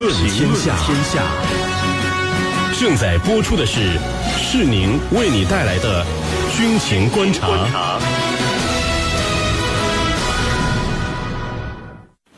论天下，天下正在播出的是是宁为你带来的军情观察。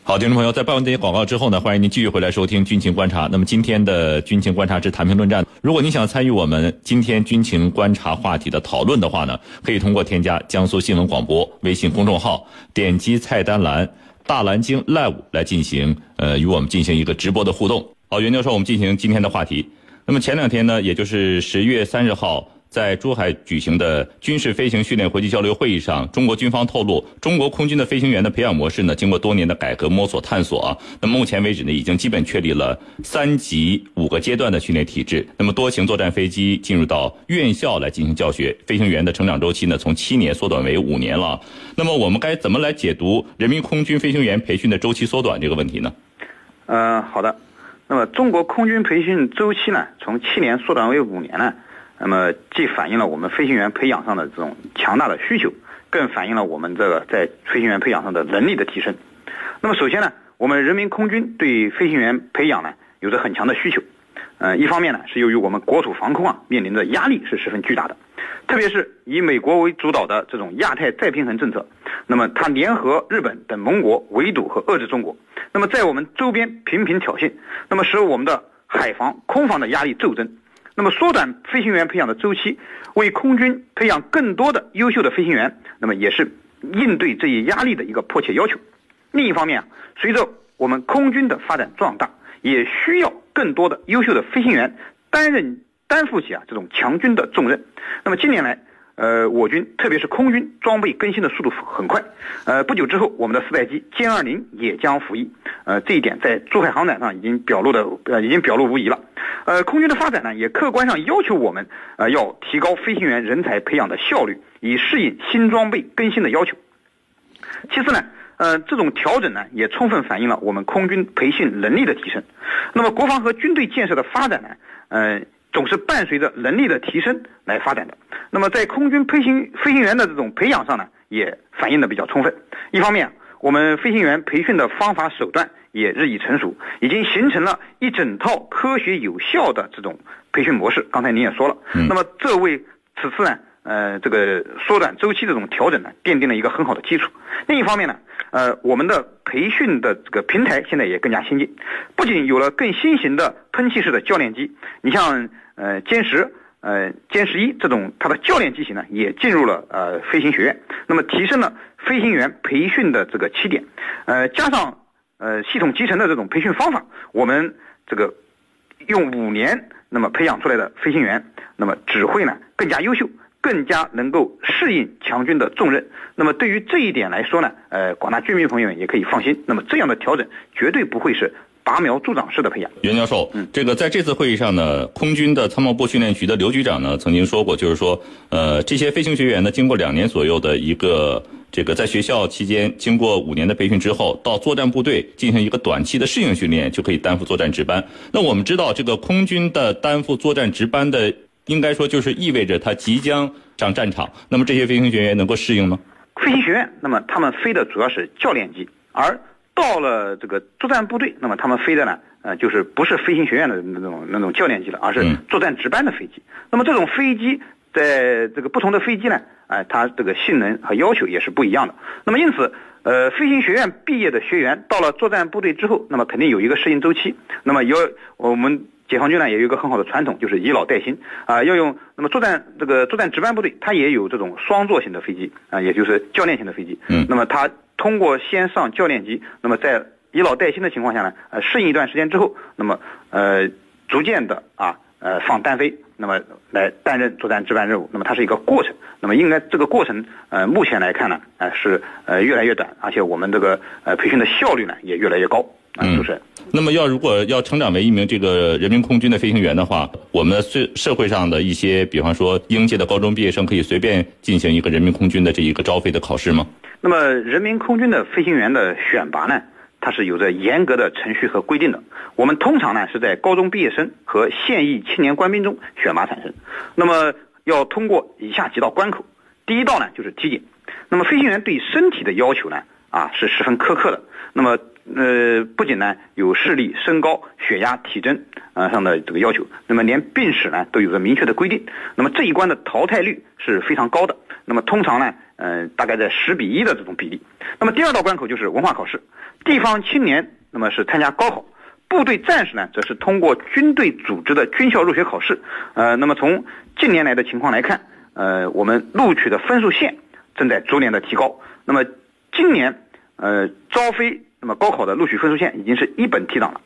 好，听众朋友，在办完这些广告之后呢，欢迎您继续回来收听军情观察。那么今天的军情观察之谈评论战，如果您想参与我们今天军情观察话题的讨论的话呢，可以通过添加江苏新闻广播微信公众号，点击菜单栏。大蓝鲸 Live 来进行，呃，与我们进行一个直播的互动。好，袁教授，我们进行今天的话题。那么前两天呢，也就是十月三十号。在珠海举行的军事飞行训练国际交流会议上，中国军方透露，中国空军的飞行员的培养模式呢，经过多年的改革摸索探索啊，那么目前为止呢，已经基本确立了三级五个阶段的训练体制。那么多型作战飞机进入到院校来进行教学，飞行员的成长周期呢，从七年缩短为五年了。那么我们该怎么来解读人民空军飞行员培训的周期缩短这个问题呢？嗯，好的。那么中国空军培训周期呢，从七年缩短为五年呢？那么，既反映了我们飞行员培养上的这种强大的需求，更反映了我们这个在飞行员培养上的能力的提升。那么，首先呢，我们人民空军对飞行员培养呢有着很强的需求。呃，一方面呢，是由于我们国土防空啊面临的压力是十分巨大的，特别是以美国为主导的这种亚太再平衡政策，那么它联合日本等盟国围堵和遏制中国，那么在我们周边频频挑衅，那么使我们的海防、空防的压力骤增。那么缩短飞行员培养的周期，为空军培养更多的优秀的飞行员，那么也是应对这一压力的一个迫切要求。另一方面啊，随着我们空军的发展壮大，也需要更多的优秀的飞行员担任担负起啊这种强军的重任。那么近年来，呃，我军特别是空军装备更新的速度很快，呃，不久之后，我们的四代机歼二零也将服役，呃，这一点在珠海航展上已经表露的，呃，已经表露无遗了。呃，空军的发展呢，也客观上要求我们，呃，要提高飞行员人才培养的效率，以适应新装备更新的要求。其次呢，呃，这种调整呢，也充分反映了我们空军培训能力的提升。那么，国防和军队建设的发展呢，呃。总是伴随着能力的提升来发展的。那么，在空军飞行飞行员的这种培养上呢，也反映的比较充分。一方面，我们飞行员培训的方法手段也日益成熟，已经形成了一整套科学有效的这种培训模式。刚才您也说了，那么这为此次呢，呃，这个缩短周期这种调整呢，奠定了一个很好的基础。另一方面呢，呃，我们的培训的这个平台现在也更加先进，不仅有了更新型的喷气式的教练机，你像。呃，歼十、呃歼十一这种它的教练机型呢，也进入了呃飞行学院，那么提升了飞行员培训的这个起点，呃，加上呃系统集成的这种培训方法，我们这个用五年那么培养出来的飞行员，那么只会呢更加优秀，更加能够适应强军的重任。那么对于这一点来说呢，呃，广大军民朋友们也可以放心，那么这样的调整绝对不会是。拔苗助长式的培养，袁教授，嗯，这个在这次会议上呢，空军的参谋部训练局的刘局长呢曾经说过，就是说，呃，这些飞行学员呢，经过两年左右的一个这个在学校期间，经过五年的培训之后，到作战部队进行一个短期的适应训练，就可以担负作战值班。那我们知道，这个空军的担负作战值班的，应该说就是意味着他即将上战场。那么这些飞行学员能够适应吗？飞行学院，那么他们飞的主要是教练机，而。到了这个作战部队，那么他们飞的呢，呃，就是不是飞行学院的那种那种教练机了，而是作战值班的飞机。那么这种飞机在这个不同的飞机呢，哎，它这个性能和要求也是不一样的。那么因此，呃，飞行学院毕业的学员到了作战部队之后，那么肯定有一个适应周期。那么有我们解放军呢，也有一个很好的传统，就是以老带新啊，要用那么作战这个作战值班部队，它也有这种双座型的飞机啊，也就是教练型的飞机。嗯，那么它。通过先上教练机，那么在以老带新的情况下呢，呃，适应一段时间之后，那么呃，逐渐的啊，呃，放单飞，那么来担任作战值班任务，那么它是一个过程，那么应该这个过程，呃，目前来看呢，呃，是呃越来越短，而且我们这个呃培训的效率呢也越来越高。嗯，主持人。那么要如果要成长为一名这个人民空军的飞行员的话，我们社社会上的一些，比方说应届的高中毕业生，可以随便进行一个人民空军的这一个招飞的考试吗？那么人民空军的飞行员的选拔呢，它是有着严格的程序和规定的。我们通常呢是在高中毕业生和现役青年官兵中选拔产生。那么要通过以下几道关口，第一道呢就是体检。那么飞行员对身体的要求呢啊是十分苛刻的。那么呃，不仅呢有视力、身高、血压、体征啊上的这个要求，那么连病史呢都有着明确的规定。那么这一关的淘汰率是非常高的。那么通常呢，呃，大概在十比一的这种比例。那么第二道关口就是文化考试，地方青年那么是参加高考，部队战士呢则是通过军队组织的军校入学考试。呃，那么从近年来的情况来看，呃，我们录取的分数线正在逐年的提高。那么今年，呃，招飞。那么高考的录取分数线已经是一本提档了，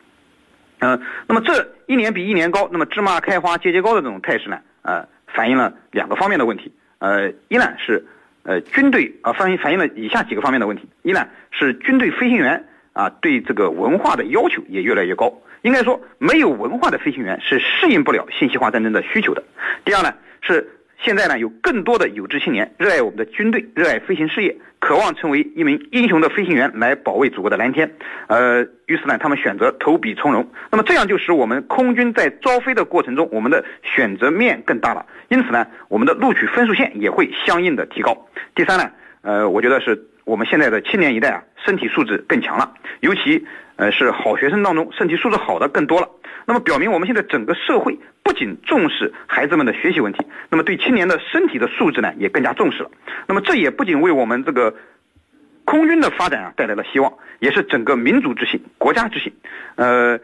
嗯，那么这一年比一年高，那么芝麻开花节节高的这种态势呢，呃，反映了两个方面的问题，呃，一呢是，呃，军队啊反映反映了以下几个方面的问题，一呢是军队飞行员啊对这个文化的要求也越来越高，应该说没有文化的飞行员是适应不了信息化战争的需求的。第二呢是。现在呢，有更多的有志青年热爱我们的军队，热爱飞行事业，渴望成为一名英雄的飞行员来保卫祖国的蓝天。呃，于是呢，他们选择投笔从戎。那么这样就使我们空军在招飞的过程中，我们的选择面更大了。因此呢，我们的录取分数线也会相应的提高。第三呢，呃，我觉得是我们现在的青年一代啊，身体素质更强了，尤其呃是好学生当中，身体素质好的更多了。那么表明我们现在整个社会不仅重视孩子们的学习问题，那么对青年的身体的素质呢也更加重视了。那么这也不仅为我们这个空军的发展啊带来了希望，也是整个民族之幸、国家之幸。呃，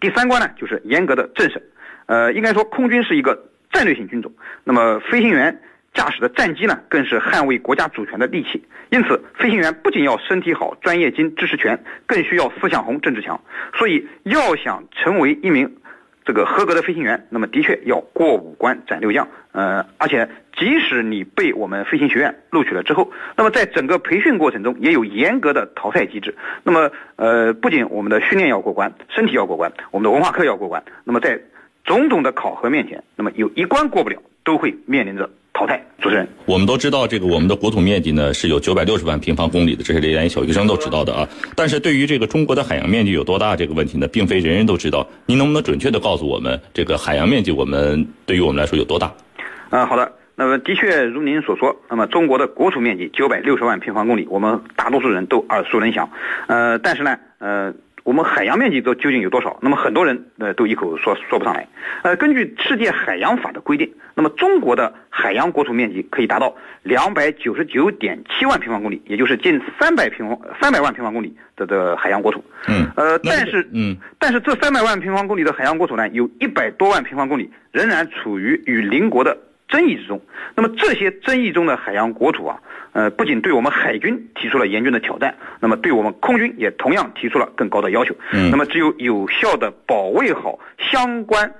第三关呢就是严格的政审。呃，应该说空军是一个战略性军种。那么飞行员。驾驶的战机呢，更是捍卫国家主权的利器。因此，飞行员不仅要身体好、专业精、知识全，更需要思想红、政治强。所以，要想成为一名这个合格的飞行员，那么的确要过五关斩六将。呃，而且即使你被我们飞行学院录取了之后，那么在整个培训过程中也有严格的淘汰机制。那么，呃，不仅我们的训练要过关，身体要过关，我们的文化课要过关。那么在种种的考核面前，那么有一关过不了，都会面临着。淘汰主持人，我们都知道这个我们的国土面积呢是有九百六十万平方公里的，这是连小学生都知道的啊。但是对于这个中国的海洋面积有多大这个问题呢，并非人人都知道。您能不能准确的告诉我们，这个海洋面积我们对于我们来说有多大？啊，好的。那么的确如您所说，那么中国的国土面积九百六十万平方公里，我们大多数人都耳熟能详。呃，但是呢，呃。我们海洋面积都究竟有多少？那么很多人呃都一口说说不上来。呃，根据世界海洋法的规定，那么中国的海洋国土面积可以达到两百九十九点七万平方公里，也就是近三百平方三百万平方公里的的海洋国土。嗯。呃，但是嗯，但是这三百万平方公里的海洋国土呢，有一百多万平方公里仍然处于与邻国的。争议之中，那么这些争议中的海洋国土啊，呃，不仅对我们海军提出了严峻的挑战，那么对我们空军也同样提出了更高的要求。嗯，那么只有有效的保卫好相关。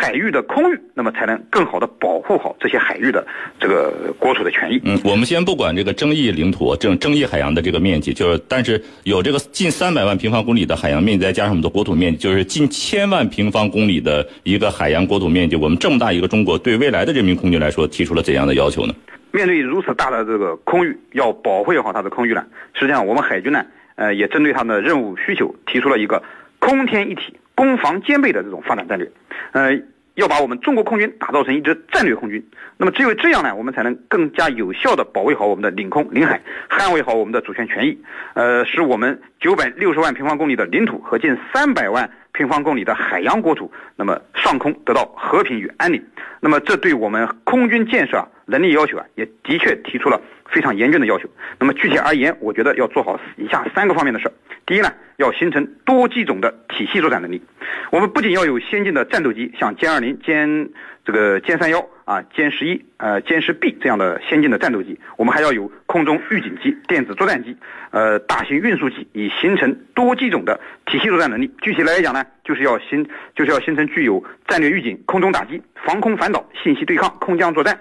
海域的空域，那么才能更好的保护好这些海域的这个国土的权益。嗯，我们先不管这个争议领土、争争议海洋的这个面积，就是，但是有这个近三百万平方公里的海洋面积，再加上我们的国土面积，就是近千万平方公里的一个海洋国土面积。我们这么大一个中国，对未来的人民空军来说，提出了怎样的要求呢？面对如此大的这个空域，要保护好它的空域呢？实际上，我们海军呢，呃，也针对它的任务需求，提出了一个空天一体。攻防兼备的这种发展战略，呃，要把我们中国空军打造成一支战略空军。那么只有这样呢，我们才能更加有效地保卫好我们的领空领海，捍卫好我们的主权权益，呃，使我们九百六十万平方公里的领土和近三百万平方公里的海洋国土，那么上空得到和平与安宁。那么这对我们空军建设啊能力要求啊，也的确提出了非常严峻的要求。那么具体而言，我觉得要做好以下三个方面的事儿。第一呢，要形成多机种的体系作战能力。我们不仅要有先进的战斗机，像歼二零、歼这个歼三幺啊、歼十一、呃歼十 B 这样的先进的战斗机，我们还要有空中预警机、电子作战机、呃大型运输机，以形成多机种的体系作战能力。具体来讲呢，就是要形就是要形成具有战略预警、空中打击、防空反导、信息对抗、空降作战、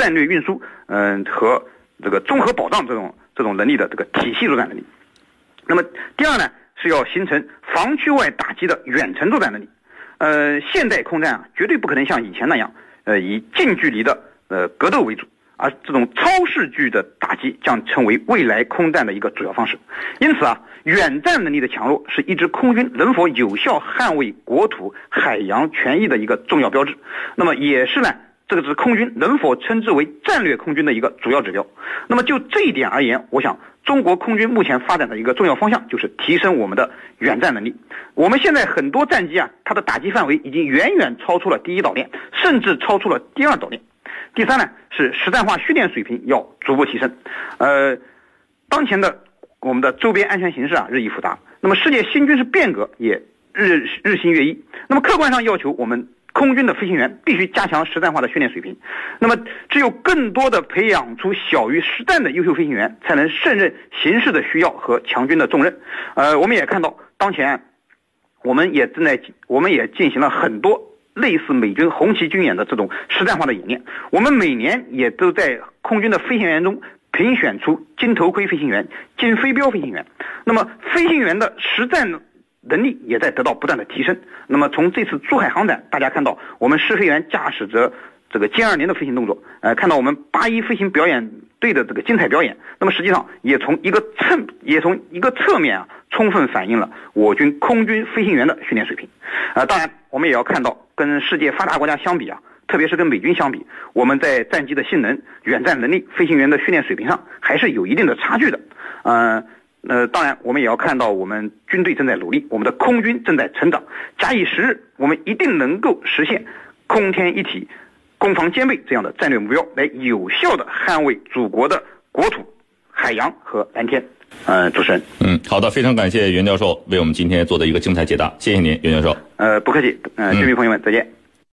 战略运输，嗯和这个综合保障这种这种能力的这个体系作战能力。那么第二呢，是要形成防区外打击的远程作战能力。呃，现代空战啊，绝对不可能像以前那样，呃，以近距离的呃格斗为主，而这种超视距的打击将成为未来空战的一个主要方式。因此啊，远战能力的强弱是一支空军能否有效捍卫国土海洋权益的一个重要标志。那么也是呢，这个是空军能否称之为战略空军的一个主要指标。那么就这一点而言，我想中国空军目前发展的一个重要方向就是提升我们的远战能力。我们现在很多战机啊，它的打击范围已经远远超出了第一岛链，甚至超出了第二岛链。第三呢，是实战化训练水平要逐步提升。呃，当前的我们的周边安全形势啊日益复杂，那么世界新军事变革也日日新月异。那么客观上要求我们空军的飞行员必须加强实战化的训练水平。那么只有更多的培养出小于实战的优秀飞行员，才能胜任形势的需要和强军的重任。呃，我们也看到当前，我们也正在我们也进行了很多。类似美军红旗军演的这种实战化的演练，我们每年也都在空军的飞行员中评选出金头盔飞行员、金飞镖飞行员。那么飞行员的实战能力也在得到不断的提升。那么从这次珠海航展，大家看到我们试飞员驾驶着这个歼二零的飞行动作，呃，看到我们八一飞行表演队的这个精彩表演。那么实际上也从一个侧也从一个侧面啊，充分反映了我军空军飞行员的训练水平。啊，当然我们也要看到。跟世界发达国家相比啊，特别是跟美军相比，我们在战机的性能、远战能力、飞行员的训练水平上还是有一定的差距的。呃，呃，当然我们也要看到，我们军队正在努力，我们的空军正在成长。假以时日，我们一定能够实现空天一体、攻防兼备这样的战略目标，来有效的捍卫祖国的国土、海洋和蓝天。呃，主持人，嗯，好的，非常感谢袁教授为我们今天做的一个精彩解答，谢谢您，袁教授。呃，不客气，呃，军迷朋友们，再见。